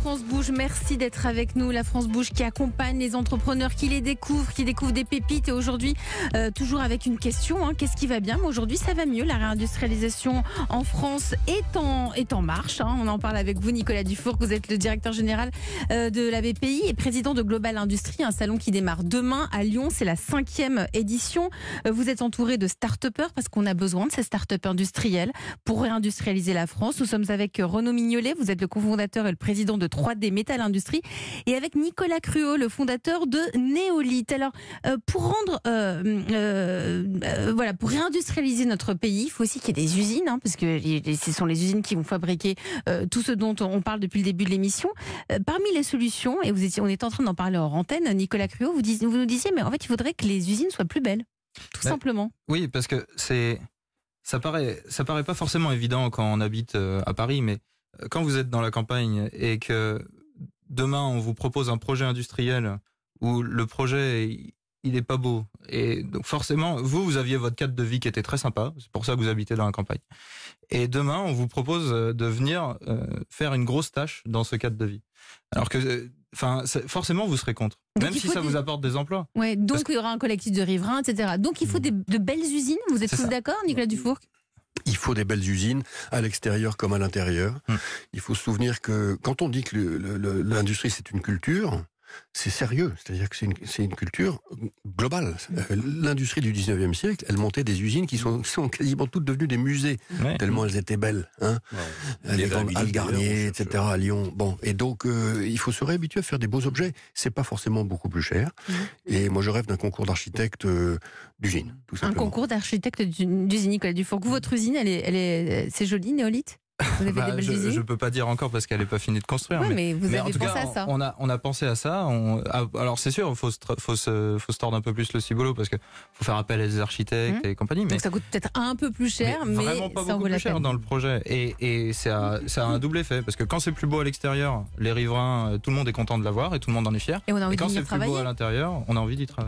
France Bouge, merci d'être avec nous. La France Bouge qui accompagne les entrepreneurs, qui les découvrent, qui découvrent des pépites. Et aujourd'hui, euh, toujours avec une question hein. qu'est-ce qui va bien? Aujourd'hui, ça va mieux. La réindustrialisation en France est en, marche. hein. On en parle avec vous, Nicolas Dufour. Vous êtes le directeur général euh, de la BPI et président de Global Industrie, un salon qui démarre demain à Lyon. C'est la cinquième édition. Euh, Vous êtes entouré de start-upers parce qu'on a besoin de ces start-up industriels pour réindustrialiser la France. Nous sommes avec Renaud Mignolet. Vous êtes le cofondateur et le président de 3D Metal Industrie et avec Nicolas Cruot, le fondateur de Néolith. Alors, euh, pour rendre, euh, euh, voilà, pour réindustrialiser notre pays, il faut aussi qu'il y ait des usines, hein, parce que ce sont les usines qui vont fabriquer tout ce dont on parle depuis le début de l'émission. Parmi les solutions, et vous étiez, on est en train d'en parler en antenne, Nicolas Cruot, vous, dis- vous nous disiez, mais en fait, il faudrait que les usines soient plus belles, tout simplement. Oui, parce que c'est ça paraît ça paraît pas forcément évident quand on habite à Paris, mais quand vous êtes dans la campagne et que demain on vous propose un projet industriel où le projet il- est pas beau et donc forcément vous vous aviez votre cadre de vie qui était très sympa, c'est pour ça que vous habitez dans la campagne. Et demain on vous propose euh, de venir euh, faire une grosse tâche dans ce cadre de vie. Alors que euh, enfin forcément vous serez contre, Donc, même si ça des- vous apporte des emplois. Ouais, donc Parce il y aura un collectif de riverains, etc. Donc il faut des, de belles usines. Vous êtes tous d'accord, Nicolas Dufour Il faut des belles usines à l'extérieur comme à l'intérieur. Hmm. Il faut se souvenir que quand on dit que l'industrie c'est une culture, c'est sérieux. C'est-à-dire que c'est une, culture globale. Euh, L'industrie du 19e siècle, elle montait des usines qui sont, sont quasiment toutes devenues des musées, Ouais. tellement elles étaient belles. Hein a les grandes musique, Al Garnier, d'ailleurs, on cherche- etc. à Lyon. Bon, et donc euh, il faut se réhabituer à faire des beaux objets. C'est pas forcément beaucoup plus cher. Mhm. Et moi, je rêve d'un concours d'architectes euh, d'usine, tout Un simplement. concours d'architecte d'usine Nicolas Dufour. Vous, votre usine, elle est, elle est, c'est joli, Néolith Vous avez Bah, des je, je peux pas dire encore parce qu'elle est pas finie de construire. Oui, mais mais vous mais en avez tout pensé cas, à ça. on a, on a pensé à ça. On, ah, alors c'est sûr, il faut, faut, se, faut se tordre un peu plus le ciboulot parce que faut faire appel à des architectes et compagnie. Mais, Donc ça coûte peut-être un peu plus cher, mais, vraiment pas ça beaucoup vaut la plus cher peine. dans le projet. Et, et ça a un double effet parce que quand c'est plus beau à l'extérieur, les riverains, euh, tout le monde est content de l'avoir et tout le monde en est fier. Et on a envie Et quand c'est plus beau à l'intérieur, on a envie d'y travailler.